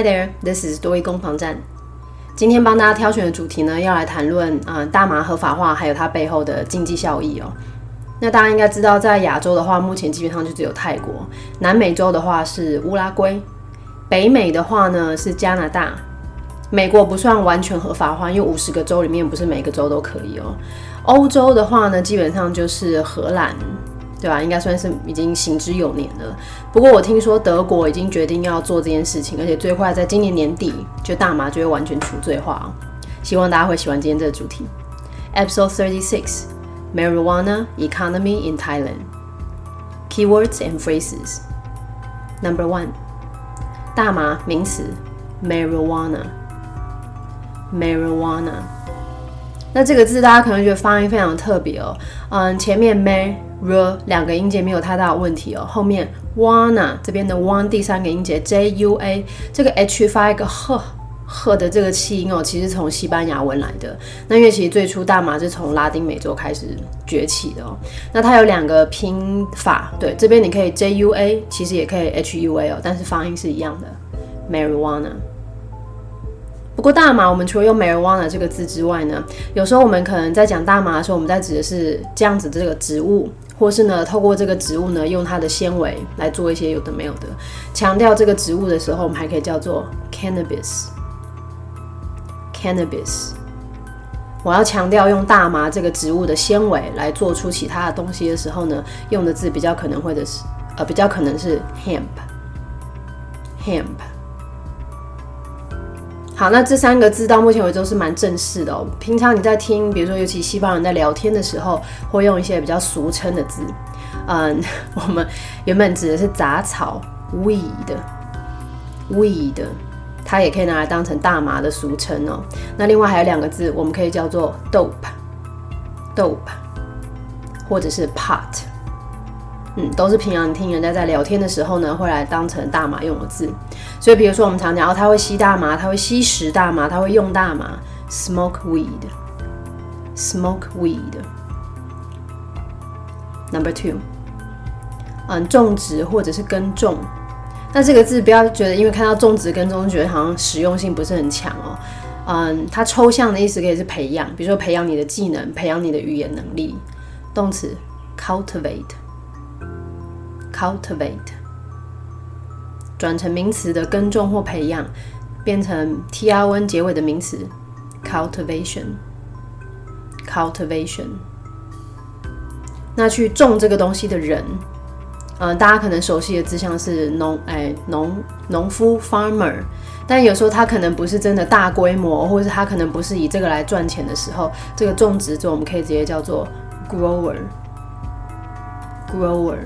Hi there, this is 多益攻防战。今天帮大家挑选的主题呢，要来谈论啊大麻合法化，还有它背后的经济效益哦。那大家应该知道，在亚洲的话，目前基本上就只有泰国；南美洲的话是乌拉圭；北美的话呢是加拿大。美国不算完全合法化，因为五十个州里面不是每个州都可以哦。欧洲的话呢，基本上就是荷兰。对吧？应该算是已经行之有年了。不过我听说德国已经决定要做这件事情，而且最快在今年年底，就大麻就会完全除罪化。希望大家会喜欢今天这个主题。Episode Thirty Six: Marijuana Economy in Thailand. Keywords and phrases. Number one. 大麻名词 marijuana marijuana。那这个字大家可能觉得发音非常特别哦。嗯，前面 mar r 两个音节没有太大的问题哦，后面 wanna 这边的 one 第三个音节 j u a 这个 h 发一个呵呵的这个气音哦，其实从西班牙文来的。那因为其实最初大麻是从拉丁美洲开始崛起的哦。那它有两个拼法，对，这边你可以 j u a，其实也可以 h u a 哦，但是发音是一样的 marijuana。不过大麻，我们除了用 marijuana 这个字之外呢，有时候我们可能在讲大麻的时候，我们在指的是这样子这个植物。或是呢，透过这个植物呢，用它的纤维来做一些有的没有的。强调这个植物的时候，我们还可以叫做 cannabis。cannabis。我要强调用大麻这个植物的纤维来做出其他的东西的时候呢，用的字比较可能会的是，呃，比较可能是 hemp。hemp。好，那这三个字到目前为止都是蛮正式的哦。平常你在听，比如说尤其西方人在聊天的时候，会用一些比较俗称的字。嗯，我们原本指的是杂草 weed，weed，它也可以拿来当成大麻的俗称哦。那另外还有两个字，我们可以叫做 dope，dope，或者是 pot。嗯，都是平常听人家在聊天的时候呢，会来当成大麻用的字。所以，比如说我们常讲，哦，他会吸大麻，他会吸食大麻，他会用大麻，smoke weed，smoke weed。Number two，嗯，种植或者是耕种。那这个字不要觉得，因为看到种植、耕种，觉得好像实用性不是很强哦。嗯，它抽象的意思可以是培养，比如说培养你的技能，培养你的语言能力。动词 cultivate。Cultivate 转成名词的耕种或培养，变成 t r n 结尾的名词 cultivation cultivation。那去种这个东西的人，嗯，大家可能熟悉的字像是农哎农农夫 farmer，但有时候他可能不是真的大规模，或者是他可能不是以这个来赚钱的时候，这个种植者我们可以直接叫做 grower grower。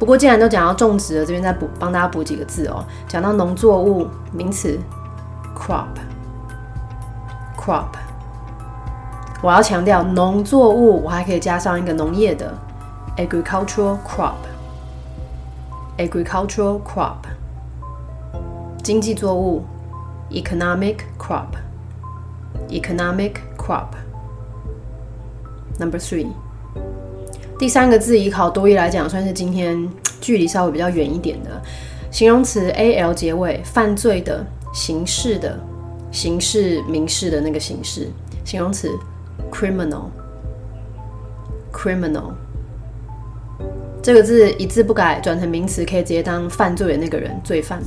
不过，既然都讲到种植了，这边再补帮大家补几个字哦。讲到农作物，名词 crop，crop。我要强调农作物，我还可以加上一个农业的 agricultural crop，agricultural crop。经济作物 economic crop，economic crop。Number three。第三个字以考多义来讲，算是今天距离稍微比较远一点的形容词 a l 结尾，犯罪的、刑事的、刑事民事的那个形式，形容词 criminal，criminal 这个字一字不改转成名词，可以直接当犯罪的那个人，罪犯。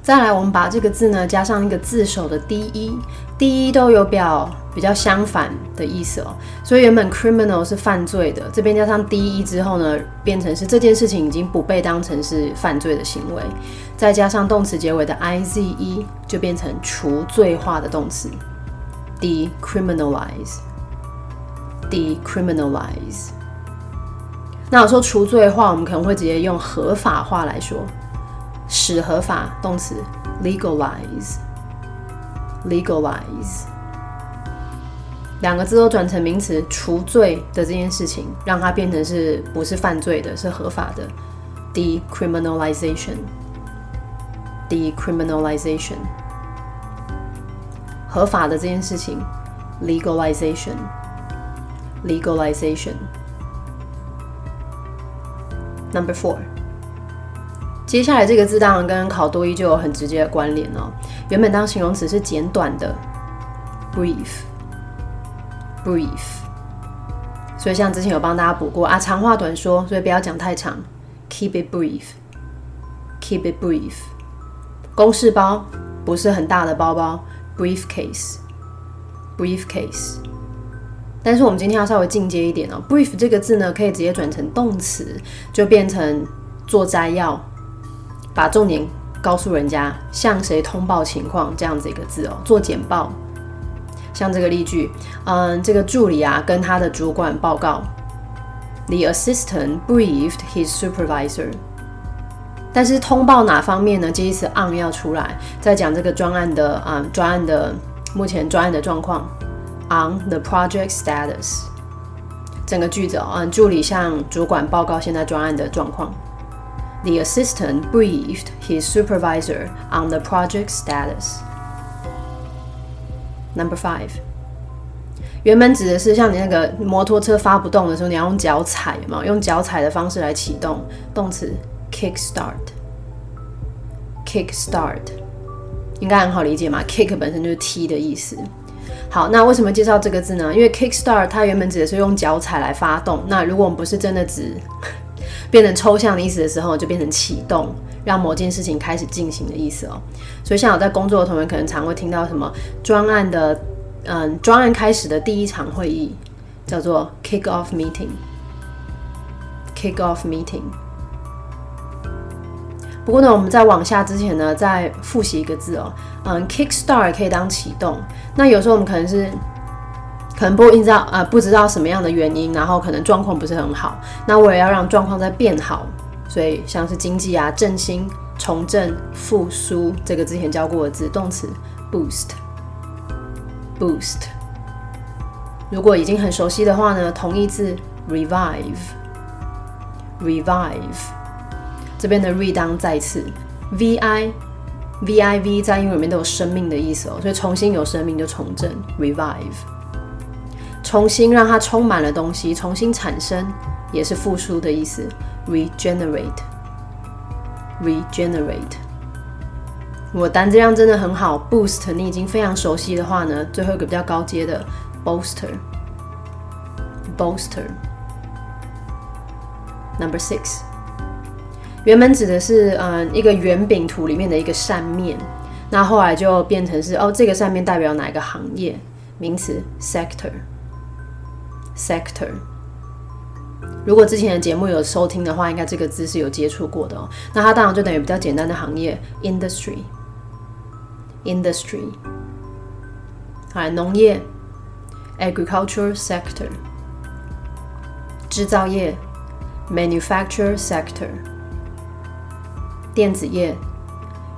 再来，我们把这个字呢加上一个字首的第一，第一都有表比较相反的意思哦。所以原本 criminal 是犯罪的，这边加上第一之后呢，变成是这件事情已经不被当成是犯罪的行为。再加上动词结尾的 i z e，就变成除罪化的动词，decriminalize，decriminalize。那我说除罪化，我们可能会直接用合法化来说。使合法动词 legalize legalize，两个字都转成名词，除罪的这件事情，让它变成是不是犯罪的，是合法的，decriminalization，decriminalization，合法的这件事情，legalization，legalization，number four。接下来这个字当然跟考多一就有很直接的关联哦。原本当形容词是简短的，brief，brief。所以像之前有帮大家补过啊，长话短说，所以不要讲太长，keep it brief，keep it brief。公事包不是很大的包包，briefcase，briefcase。但是我们今天要稍微进阶一点哦，brief 这个字呢，可以直接转成动词，就变成做摘要。把重点告诉人家，向谁通报情况这样子一个字哦，做简报。像这个例句，嗯，这个助理啊跟他的主管报告，The assistant briefed his supervisor。但是通报哪方面呢？这一词 on 要出来，在讲这个专案的啊专案的目前专案的状况，on the project status。整个句子哦，嗯，助理向主管报告现在专案的状况。The assistant briefed his supervisor on the project status. Number five，原本指的是像你那个摩托车发不动的时候，你要用脚踩嘛，用脚踩的方式来启动。动词 kick start，kick start 应该很好理解嘛？kick 本身就是踢的意思。好，那为什么介绍这个字呢？因为 kick start 它原本指的是用脚踩来发动。那如果我们不是真的指变成抽象的意思的时候，就变成启动，让某件事情开始进行的意思哦。所以，像我在工作的同学，可能常会听到什么专案的，嗯，专案开始的第一场会议叫做 kick off meeting，kick off meeting。不过呢，我们在往下之前呢，再复习一个字哦，嗯，kick start 可以当启动。那有时候我们可能是。可能不知道呃不知道什么样的原因，然后可能状况不是很好。那我也要让状况再变好，所以像是经济啊、振兴、重振、复苏，这个之前教过的字，动词 boost，boost。如果已经很熟悉的话呢，同义字 revive，revive。这边的 re 当再次，v i v i v 在英文里面都有生命的意思哦，所以重新有生命就重振 revive。重新让它充满了东西，重新产生也是复苏的意思。regenerate，regenerate。如果单字量真的很好，boost 你已经非常熟悉的话呢，最后一个比较高阶的 bolster，bolster。Number six，原本指的是嗯一个圆饼图里面的一个扇面，那后来就变成是哦这个扇面代表哪一个行业？名词 sector。Sector，如果之前的节目有收听的话，应该这个字是有接触过的哦。那它当然就等于比较简单的行业，Industry，Industry。好，农业，Agriculture sector。制造业，Manufacture sector。电子业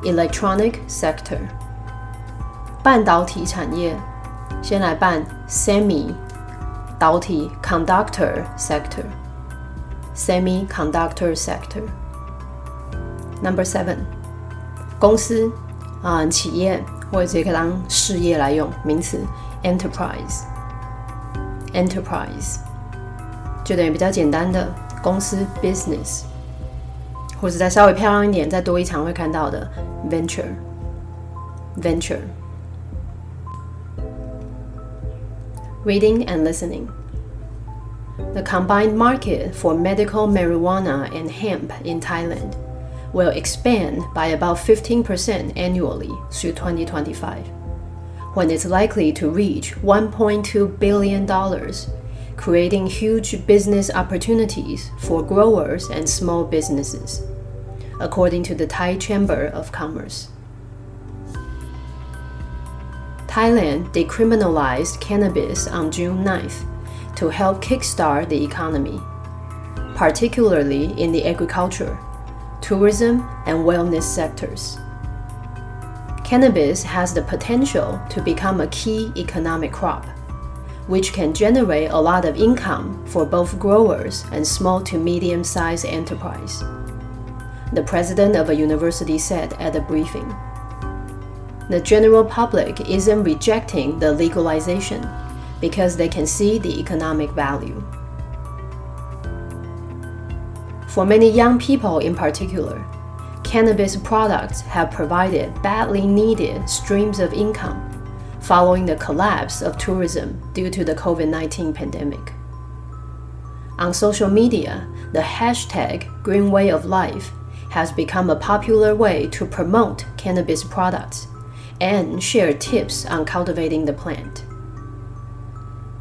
，Electronic sector。半导体产业，先来办 Semi。导体 conductor sector，semiconductor sector。Number seven，公司啊，企业或者直接可以当事业来用，名词 enterprise，enterprise 就等于比较简单的公司 business，或者再稍微漂亮一点，再多一场会看到的 venture，venture。 Reading and listening. The combined market for medical marijuana and hemp in Thailand will expand by about 15% annually through 2025, when it's likely to reach $1.2 billion, creating huge business opportunities for growers and small businesses, according to the Thai Chamber of Commerce. Thailand decriminalized cannabis on June 9th to help kickstart the economy, particularly in the agriculture, tourism, and wellness sectors. Cannabis has the potential to become a key economic crop, which can generate a lot of income for both growers and small to medium sized enterprise. The president of a university said at a briefing the general public isn't rejecting the legalization because they can see the economic value. For many young people in particular, cannabis products have provided badly needed streams of income following the collapse of tourism due to the COVID 19 pandemic. On social media, the hashtag Green Way of Life has become a popular way to promote cannabis products and share tips on cultivating the plant.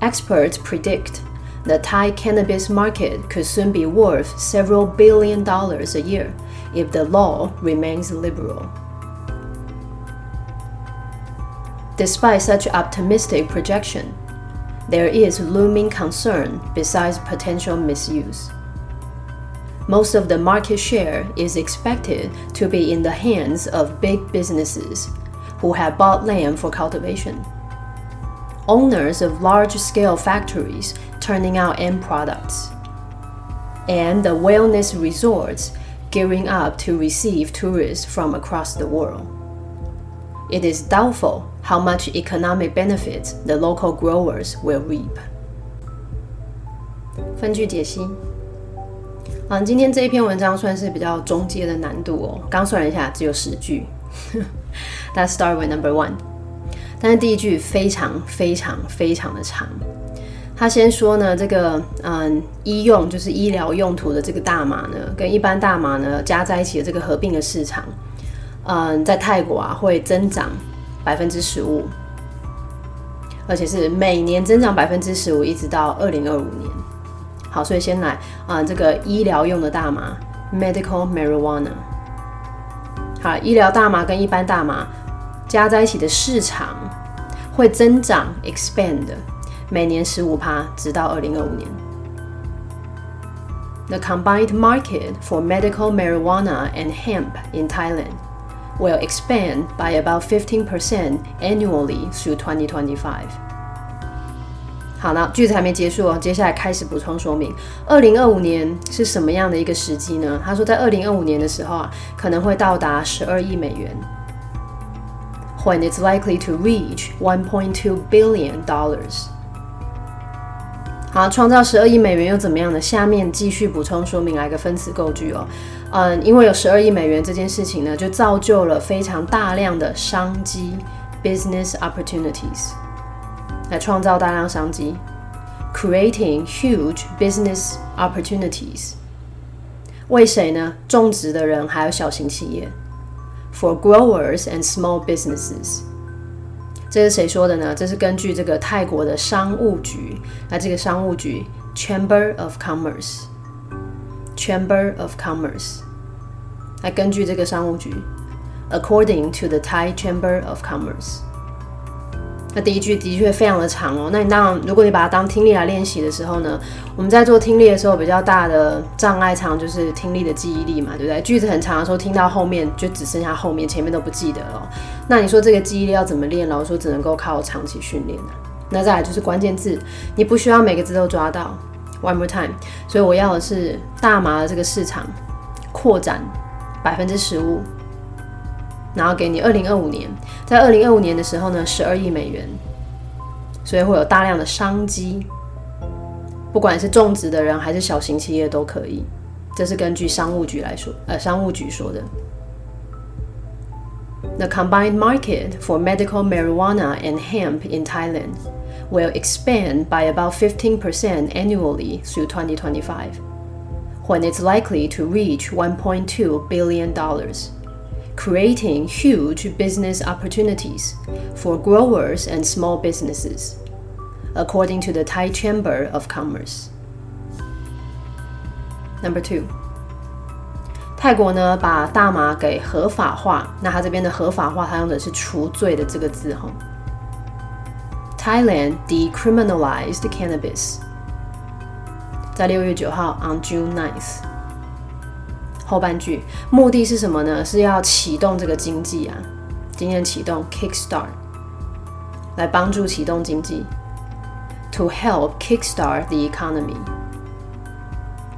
Experts predict the Thai cannabis market could soon be worth several billion dollars a year if the law remains liberal. Despite such optimistic projection, there is looming concern besides potential misuse. Most of the market share is expected to be in the hands of big businesses who have bought land for cultivation. Owners of large scale factories turning out end products. And the wellness resorts gearing up to receive tourists from across the world. It is doubtful how much economic benefits the local growers will reap. 分句解析。嗯，今天这一篇文章算是比较中阶的难度哦。刚算了一下，只有十句。 Let's start with number one。但是第一句非常非常非常的长。他先说呢，这个嗯，医用就是医疗用途的这个大麻呢，跟一般大麻呢加在一起的这个合并的市场，嗯，在泰国啊会增长百分之十五，而且是每年增长百分之十五，一直到二零二五年。好，所以先来啊，这个医疗用的大麻 （medical marijuana）。好，医疗大麻跟一般大麻加在一起的市场会增长 （expand）。每年十五趴，直到二零二五年。The combined market for medical marijuana and hemp in Thailand will expand by about 15% annually through 2025. 好，那句子还没结束哦，接下来开始补充说明。二零二五年是什么样的一个时机呢？他说，在二零二五年的时候啊，可能会到达十二亿美元。When it's likely to reach 1.2 billion dollars. 好，创造十二亿美元又怎么样呢？下面继续补充说明，来个分词构句哦。嗯，因为有十二亿美元这件事情呢，就造就了非常大量的商机 （business opportunities），来创造大量商机，creating huge business opportunities。为谁呢？种植的人还有小型企业 ，for growers and small businesses。这是谁说的呢？这是根据这个泰国的商务局，那这个商务局 Chamber of Commerce，Chamber of Commerce，来根据这个商务局，According to the Thai Chamber of Commerce。 那第一句的确非常的长哦。那你当然，如果你把它当听力来练习的时候呢，我们在做听力的时候，比较大的障碍常就是听力的记忆力嘛，对不对？句子很长的时候，听到后面就只剩下后面，前面都不记得了。那你说这个记忆力要怎么练？老师说只能够靠长期训练。那再来就是关键字，你不需要每个字都抓到。One more time。所以我要的是大麻的这个市场扩展百分之十五。然后给你二零二五年，在二零二五年的时候呢，十二亿美元，所以会有大量的商机，不管是种植的人还是小型企业都可以。这是根据商务局来说，呃，商务局说的。The combined market for medical marijuana and hemp in Thailand will expand by about 15% annually through 2025, when it's likely to reach 1.2 billion dollars creating huge business opportunities for growers and small businesses, according to the Thai Chamber of Commerce. Number two，泰国呢把大麻给合法化，那它这边的合法化，它用的是除罪的这个字哈。Thailand decriminalized cannabis，在六月九号 on June 9th。 后半句目的是什么呢？是要启动这个经济啊，今天启动 kickstart，来帮助启动经济，to help kickstart the economy。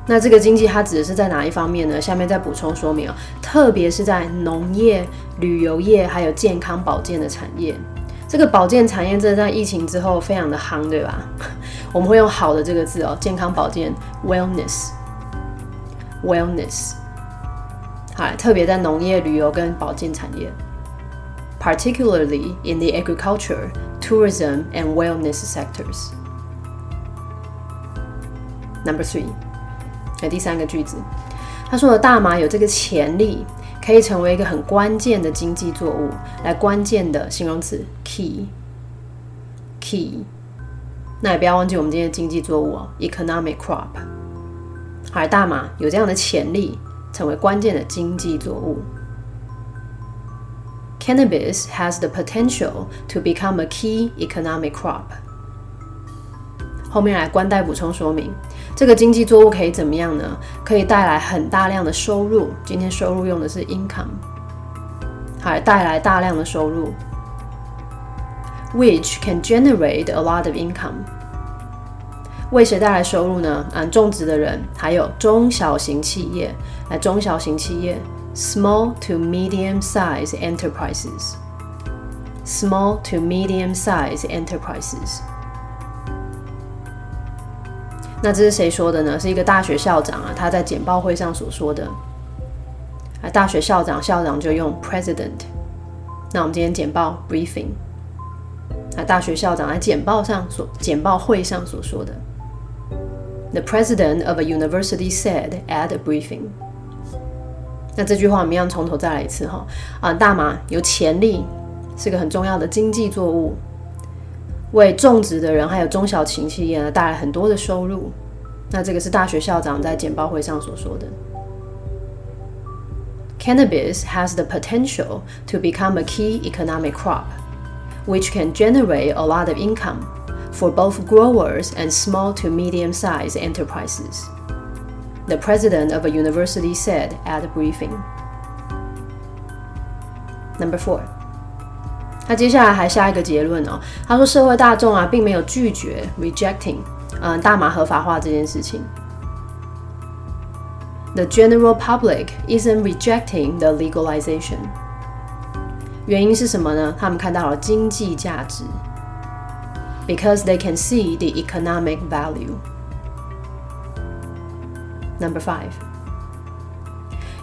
那这个经济它指的是在哪一方面呢？下面再补充说明啊，特别是在农业、旅游业还有健康保健的产业。这个保健产业真的在疫情之后非常的夯，对吧？我们会用好的这个字哦，健康保健 wellness，wellness。特别在农业、旅游跟保健产业，particularly in the agriculture, tourism and wellness sectors. Number three，那第三个句子，他说的大麻有这个潜力，可以成为一个很关键的经济作物。来，关键的形容词 key，key。那也不要忘记我们今天的经济作物哦，economic crop。好，大麻有这样的潜力，成为关键的经济作物。Cannabis has the potential to become a key economic crop。后面来关带补充说明。这个经济作物可以怎么样呢？可以带来很大量的收入。今天收入用的是 income，还带来大量的收入，which can generate a lot of income。为谁带来收入呢？嗯，种植的人，还有中小型企业。来，中小型企业，small to medium size enterprises。small to medium size enterprises。那这是谁说的呢？是一个大学校长啊，他在简报会上所说的。啊，大学校长，校长就用 president。那我们今天简报 briefing。啊，大学校长在简报上所简报会上所说的。The president of a university said at a briefing。那这句话我们一样从头再来一次哈。啊，大麻有潜力，是个很重要的经济作物。为种植的人还有中小型企业呢带来很多的收入。那这个是大学校长在简报会上所说的。Cannabis has the potential to become a key economic crop, which can generate a lot of income for both growers and small to medium sized enterprises. The president of a university said at a briefing. Number four. 那接下来还下一个结论哦，他说社会大众啊，并没有拒绝 rejecting，嗯，大麻合法化这件事情。The general public isn't rejecting the legalization。原因是什么呢？他们看到了经济价值 ，because they can see the economic value。Number five。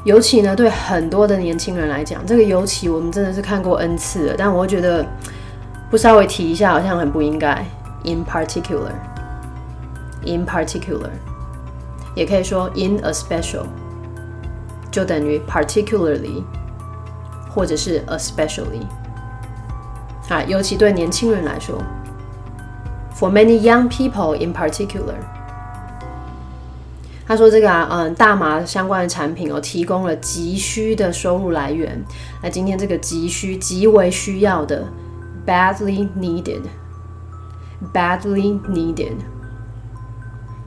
尤其呢，对很多的年轻人来讲，这个尤其我们真的是看过 n 次了，但我觉得不稍微提一下，好像很不应该。In particular，in particular，也可以说 in a special，就等于 particularly，或者是 especially。啊，尤其对年轻人来说 ，for many young people in particular。他说：“这个啊，嗯，大麻相关的产品哦，提供了急需的收入来源。那今天这个急需、极为需要的，badly needed，badly needed，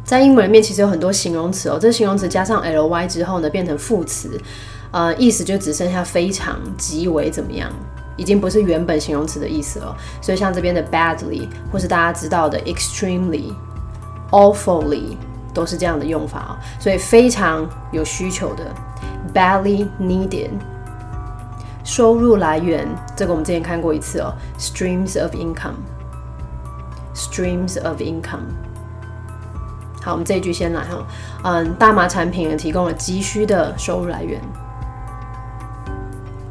在英文里面其实有很多形容词哦，这形容词加上 ly 之后呢，变成副词，呃，意思就只剩下非常、极为怎么样，已经不是原本形容词的意思了。所以像这边的 badly，或是大家知道的 extremely，awfully。”都是这样的用法啊，所以非常有需求的，badly needed，收入来源，这个我们之前看过一次哦，streams of income，streams of income。好，我们这一句先来哈，嗯，大麻产品提供了急需的收入来源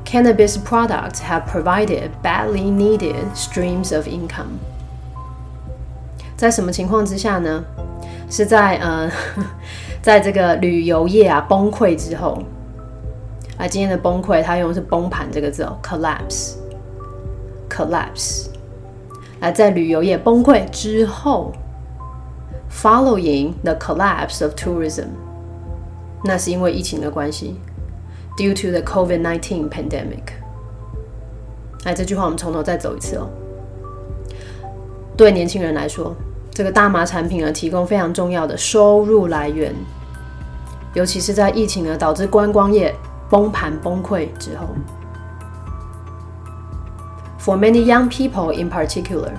，cannabis products have provided badly needed streams of income。在什么情况之下呢？是在呃，在这个旅游业啊崩溃之后，啊，今天的崩溃，它用的是崩盘这个字哦，collapse，collapse，啊，在旅游业崩溃之后，following the collapse of tourism，那是因为疫情的关系 ，due to the COVID-19 pandemic。哎，这句话我们从头再走一次哦，对年轻人来说。这个大麻产品呢，提供非常重要的收入来源，尤其是在疫情呢导致观光业崩盘崩溃之后。For many young people in particular,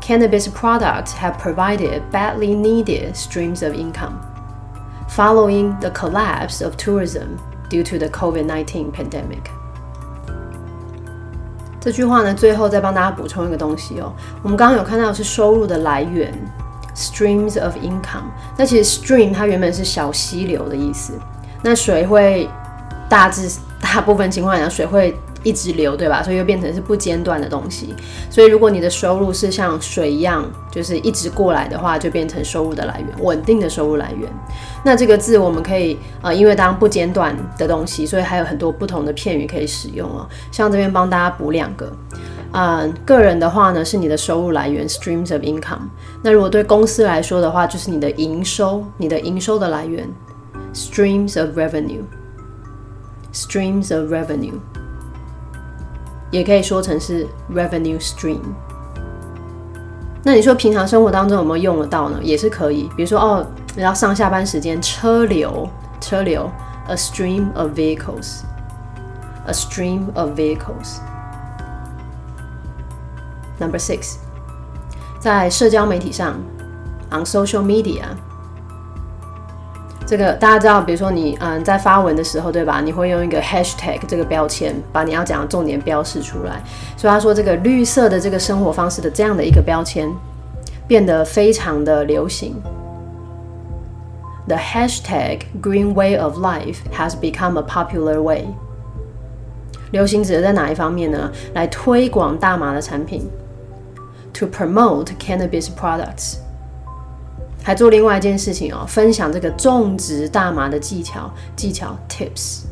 cannabis products have provided badly needed streams of income following the collapse of tourism due to the COVID-19 pandemic. 这句话呢，最后再帮大家补充一个东西哦。我们刚刚有看到是收入的来源，streams of income。那其实 stream 它原本是小溪流的意思。那水会大致大部分情况下水会。一直流，对吧？所以又变成是不间断的东西。所以如果你的收入是像水一样，就是一直过来的话，就变成收入的来源，稳定的收入来源。那这个字我们可以呃，因为当不间断的东西，所以还有很多不同的片语可以使用哦。像这边帮大家补两个，嗯，个人的话呢是你的收入来源 （streams of income）。那如果对公司来说的话，就是你的营收，你的营收的来源 （streams of revenue），streams of revenue。也可以说成是 revenue stream。那你说平常生活当中有没有用得到呢？也是可以，比如说哦，要上下班时间车流，车流 a stream of vehicles，a stream of vehicles。Number six，在社交媒体上，on social media。 这个大家知道，比如说你嗯在发文的时候，对吧？你会用一个 hashtag 这个标签，把你要讲的重点标示出来。所以他说，这个绿色的这个生活方式的这样的一个标签，变得非常的流行。The hashtag green way of life has become a popular way。流行指的在哪一方面呢？来推广大麻的产品，to promote cannabis products。还做另外一件事情哦，分享这个种植大麻的技巧，技巧 tips，tips，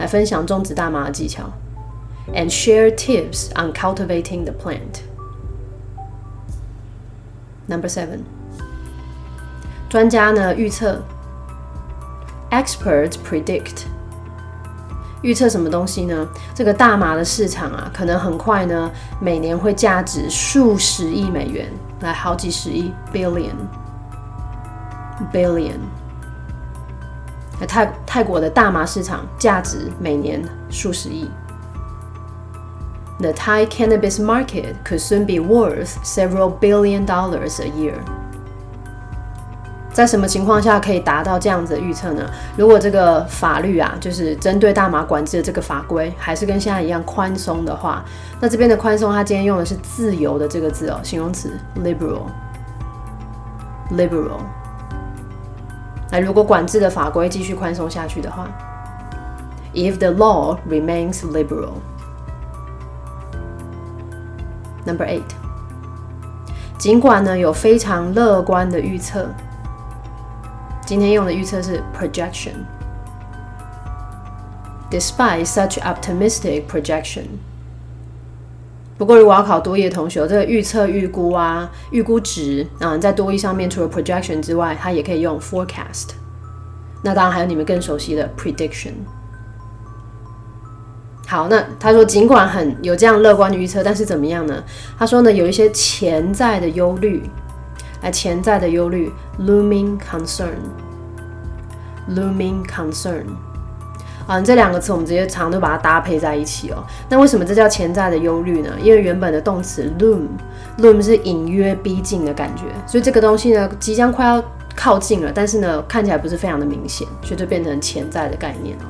来分享种植大麻的技巧，and share tips on cultivating the plant. Number seven，专家呢预测，experts predict。预测什么东西呢？这个大麻的市场啊，可能很快呢，每年会价值数十亿美元，来好几十亿 （billion），billion。泰泰国的大麻市场价值每年数十亿。The Thai cannabis market could soon be worth several billion dollars a year. 在什么情况下可以达到这样子的预测呢？如果这个法律啊，就是针对大麻管制的这个法规，还是跟现在一样宽松的话，那这边的宽松，它今天用的是自由的这个字哦，形容词 liberal，liberal。那如果管制的法规继续宽松下去的话，if the law remains liberal。Number eight，尽管呢有非常乐观的预测。今天用的预测是 projection。Despite such optimistic projection，不过如果要考多义的同学，这个预测、预估啊、预估值啊，在多义上面除了 projection 之外，它也可以用 forecast。那当然还有你们更熟悉的 prediction。好，那他说尽管很有这样乐观的预测，但是怎么样呢？他说呢，有一些潜在的忧虑。来，潜在的忧虑，looming concern，looming concern，啊，这两个词我们直接常都把它搭配在一起哦。那为什么这叫潜在的忧虑呢？因为原本的动词 loom，loom 是隐约逼近的感觉，所以这个东西呢，即将快要靠近了，但是呢，看起来不是非常的明显，所以就变成潜在的概念哦。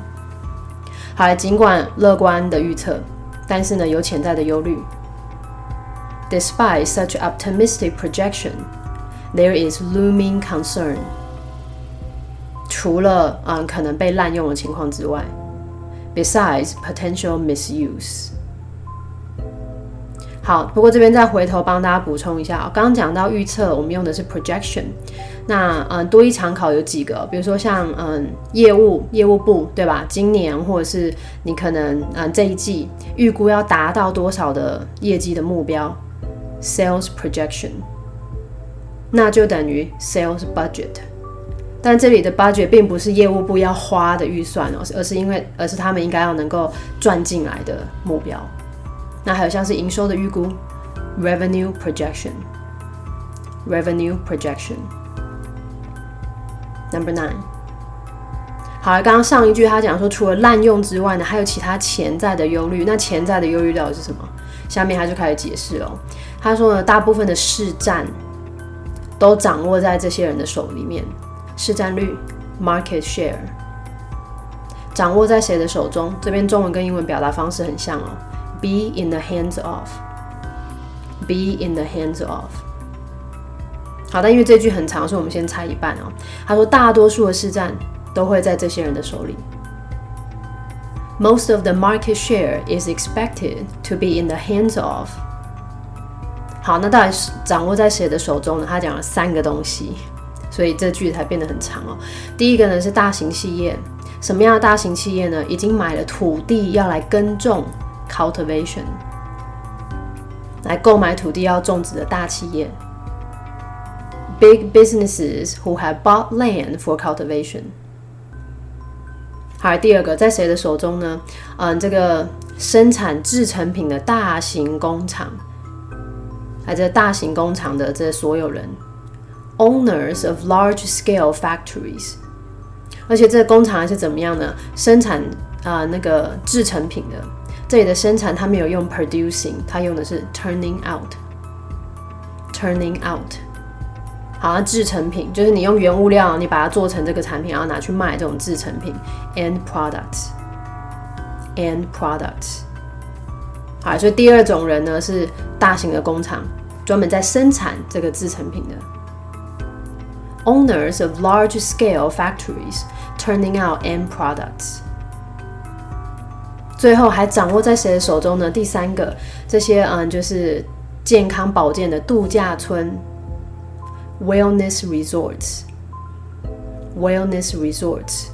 好，尽管乐观的预测，但是呢，有潜在的忧虑。Despite such optimistic projection. There is looming concern。除了嗯可能被滥用的情况之外，besides potential misuse。好，不过这边再回头帮大家补充一下，刚刚讲到预测，我们用的是 projection。那嗯多一常考有几个，比如说像嗯业务业务部对吧？今年或者是你可能嗯这一季预估要达到多少的业绩的目标，sales projection。那就等于 sales budget，但这里的 budget 并不是业务部要花的预算哦，而是因为而是他们应该要能够赚进来的目标。那还有像是营收的预估，revenue projection，revenue projection。Number nine，好，刚刚上一句他讲说，除了滥用之外呢，还有其他潜在的忧虑。那潜在的忧虑到底是什么？下面他就开始解释哦。他说呢，大部分的市占。都掌握在这些人的手里面，市占率 （market share） 掌握在谁的手中？这边中文跟英文表达方式很像哦，be in the hands of，be in the hands of。好，但因为这句很长，所以我们先猜一半哦。他说，大多数的市占都会在这些人的手里。Most of the market share is expected to be in the hands of。好，那到底是掌握在谁的手中呢？他讲了三个东西，所以这句才变得很长哦。第一个呢是大型企业，什么样的大型企业呢？已经买了土地要来耕种 （cultivation），来购买土地要种植的大企业。Big businesses who have bought land for cultivation。好，第二个在谁的手中呢？嗯，这个生产制成品的大型工厂，还这大型工厂的这所有人，owners of large-scale factories。而且这个工厂是怎么样呢？生产啊那个制成品的，这里的生产它没有用 producing，它用的是 turning out，turning out。好，制成品就是你用原物料，你把它做成这个产品，然后拿去卖这种制成品，end products，end products。好，所以第二种人呢是大型的工厂，专门在生产这个制成品的，owners of large-scale factories turning out end products。最后还掌握在谁的手中呢？第三个，这些嗯就是健康保健的度假村。Wellness resorts, wellness resorts，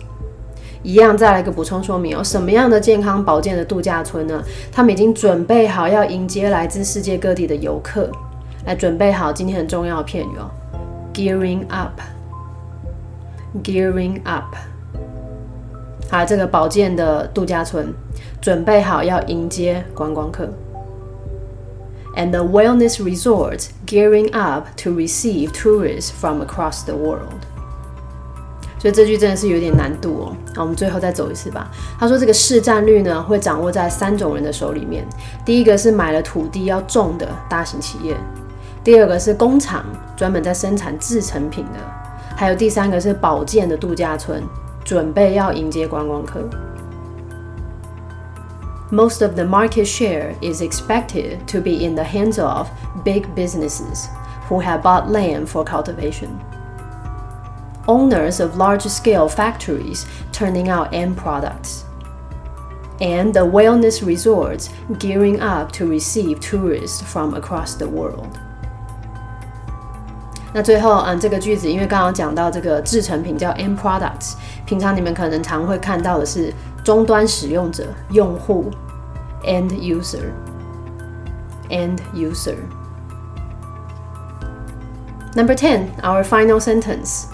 一样，再来一个补充说明哦。什么样的健康保健的度假村呢？他们已经准备好要迎接来自世界各地的游客，来准备好今天很重要的片语哦。Gearing up, gearing up。好，这个保健的度假村准备好要迎接观光客。and the wellness resorts gearing up to receive tourists from across the world。所以这句真的是有点难度哦。那我们最后再走一次吧。他说这个市占率呢会掌握在三种人的手里面。第一个是买了土地要种的大型企业，第二个是工厂专门在生产制成品的，还有第三个是保健的度假村，准备要迎接观光客。most of the market share is expected to be in the hands of big businesses who have bought land for cultivation. Owners of large scale factories turning out end products. And the wellness resorts gearing up to receive tourists from across the world. 那最后，嗯，这个句子因为刚刚讲到这个制成品叫 end products，平常你们可能常会看到的是终端使用者、用户 end user end user. Number ten, our final sentence.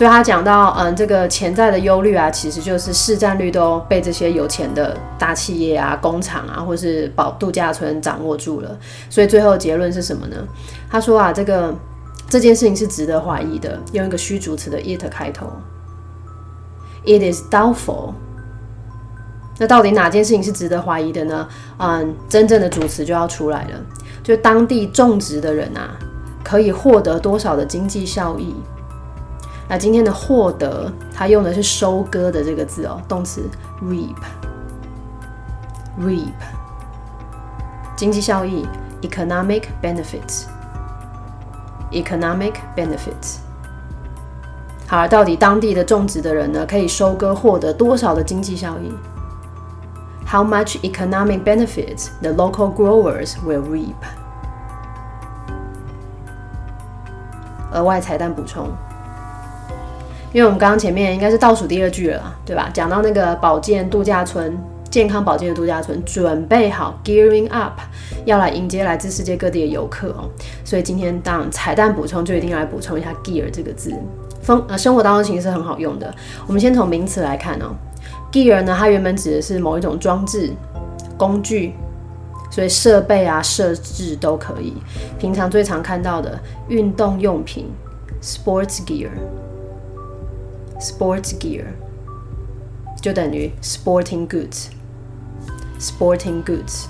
所以他讲到，嗯，这个潜在的忧虑啊，其实就是市占率都被这些有钱的大企业啊、工厂啊，或是保度假村掌握住了。所以最后结论是什么呢？他说啊，这个这件事情是值得怀疑的，用一个虚主词的 it 开头。It is doubtful 那到底哪件事情是值得怀疑的呢？嗯，真正的主词就要出来了，就当地种植的人啊，可以获得多少的经济效益？那今天的获得，它用的是收割的这个字哦，动词 reap，reap，经济效益 economic benefits，economic benefits。好，到底当地的种植的人呢，可以收割获得多少的经济效益？how much economic benefits the local growers will reap. 额外彩蛋补充， 因为我们刚刚前面应该是倒数第二句了，对吧？讲到那个保健度假村、健康保健的度假村准备好 gearing up，要来迎接来自世界各地的游客哦。所以今天当彩蛋补充，就一定要来补充一下 gear 这个字。风呃，生活当中其实是很好用的。我们先从名词来看哦。Gear 呢，它原本指的是某一种装置、工具，所以设备啊、设置都可以。平常最常看到的运动用品，sports gear Sports gear 就等于 sporting goods，sporting goods。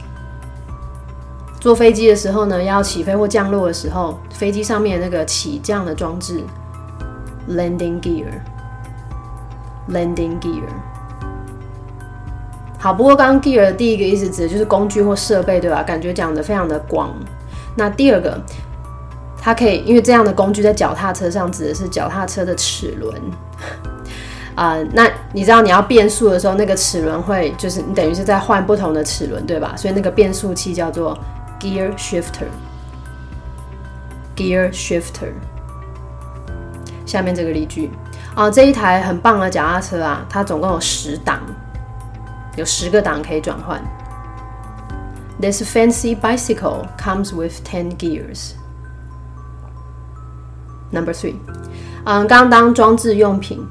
坐飞机的时候呢，要起飞或降落的时候，飞机上面那个起降的装置，landing gear，landing gear。好，不过刚刚 gear 的第一个意思指的就是工具或设备，对吧？感觉讲的非常的广。那第二个，它可以因为这样的工具在脚踏车上指的是脚踏车的齿轮。啊、那你知道你要变速的时候，那个齿轮会就是你等于是在换不同的齿轮，对吧？所以那个变速器叫做 gear shifter。gear shifter。下面这个例句啊、这一台很棒的脚踏车啊，它总共有十档，有十个档可以转换。This fancy bicycle comes with ten gears. Number three，嗯，刚刚当装置用品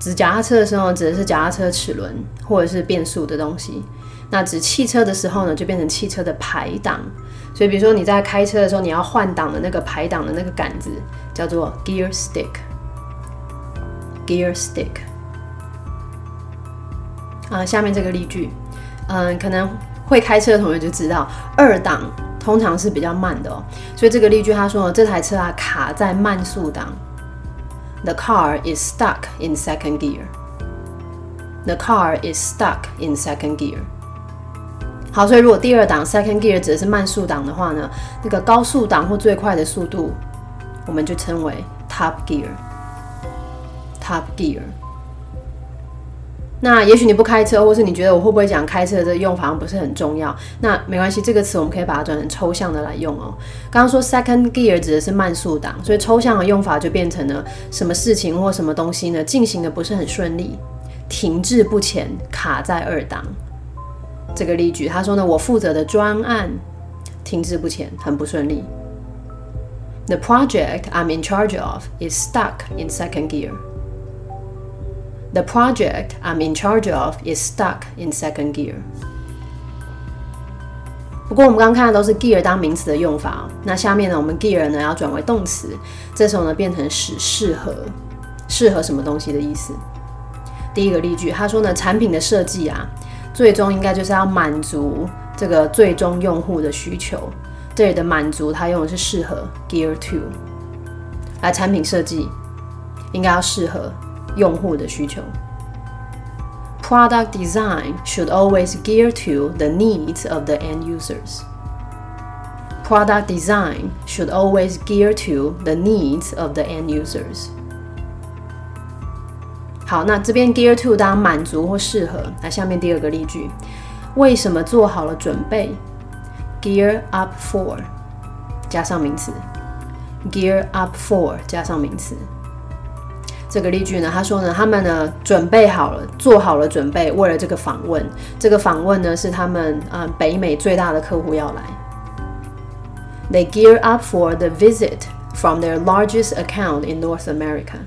指脚踏车的时候，指的是脚踏车齿轮或者是变速的东西。那指汽车的时候呢，就变成汽车的排档。所以，比如说你在开车的时候，你要换挡的那个排档的那个杆子叫做 gear stick。gear stick。啊、下面这个例句，嗯，可能会开车的同学就知道，二档通常是比较慢的哦。所以这个例句他说，这台车啊卡在慢速档。The car is stuck in second gear. The car is stuck in second gear. 好，所以如果第二档 second gear 指的是慢速档的话呢，那个高速档或最快的速度，我们就称为 top gear。top gear。那也许你不开车，或是你觉得我会不会讲开车的用法不是很重要，那没关系，这个词我们可以把它转成抽象的来用哦。刚刚说 second gear 指的是慢速档，所以抽象的用法就变成了什么事情或什么东西呢进行的不是很顺利，停滞不前，卡在二档。这个例句他说呢，我负责的专案停滞不前，很不顺利。The project I'm in charge of is stuck in second gear. The project I'm in charge of is stuck in second gear. 不过我们刚刚看的都是 gear 当名词的用法，那下面呢，我们 gear 呢要转为动词，这时候呢变成使适合，适合什么东西的意思。第一个例句，他说呢，产品的设计啊，最终应该就是要满足这个最终用户的需求。这里的满足，它用的是适合 gear to，来产品设计应该要适合用户的需求。Product design should always gear to the needs of the end users. Product design should always gear to the needs of the end users. 好，那这边 gear to 当满足或适合。那下面第二个例句，为什么做好了准备？Gear up for 加上名词，gear up for 加上名词。 这个例句呢，他说呢，他们呢准备好了，做好了准备，为了这个访问。这个访问呢是他们呃北美最大的客户要来。They gear up for the visit from their largest account in North America.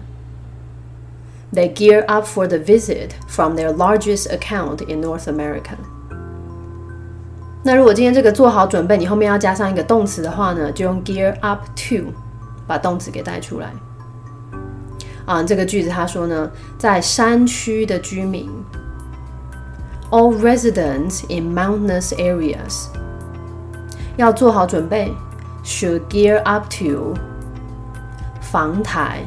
They gear up for the visit from their largest account in North America. 那如果今天这个做好准备，你后面要加上一个动词的话呢，就用 gear up to 把动词给带出来。啊，这个句子他说呢，在山区的居民，all residents in mountainous areas 要做好准备，should gear up to 防台，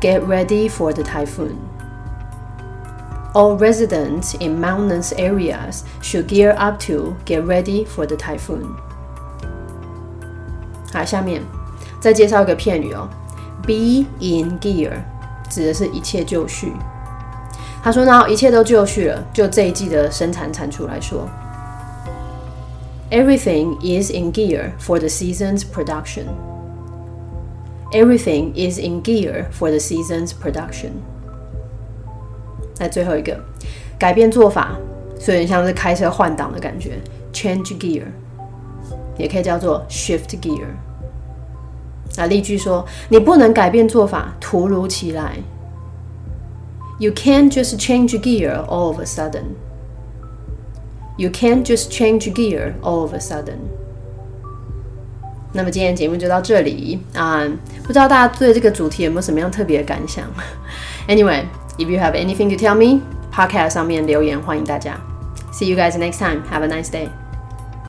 get ready for the typhoon。All residents in mountainous areas should gear up to get ready for the typhoon。好，下面再介绍一个片语哦。 Be in gear 指的是一切就绪。他说呢，一切都就绪了。就这一季的生产产出来说，Everything is in gear for the season's production. Everything is in gear for the season's production. 那最后一个，改变做法，所以很像是开车换挡的感觉，change gear，也可以叫做 shift gear。啊，例句说，你不能改变做法，突如其来。You can't just change gear all of a sudden. You can't just change gear all of a sudden. 那么今天节目就到这里啊、不知道大家对这个主题有没有什么样特别的感想？Anyway, if you have anything to tell me, podcast 上面留言欢迎大家。See you guys next time. Have a nice day.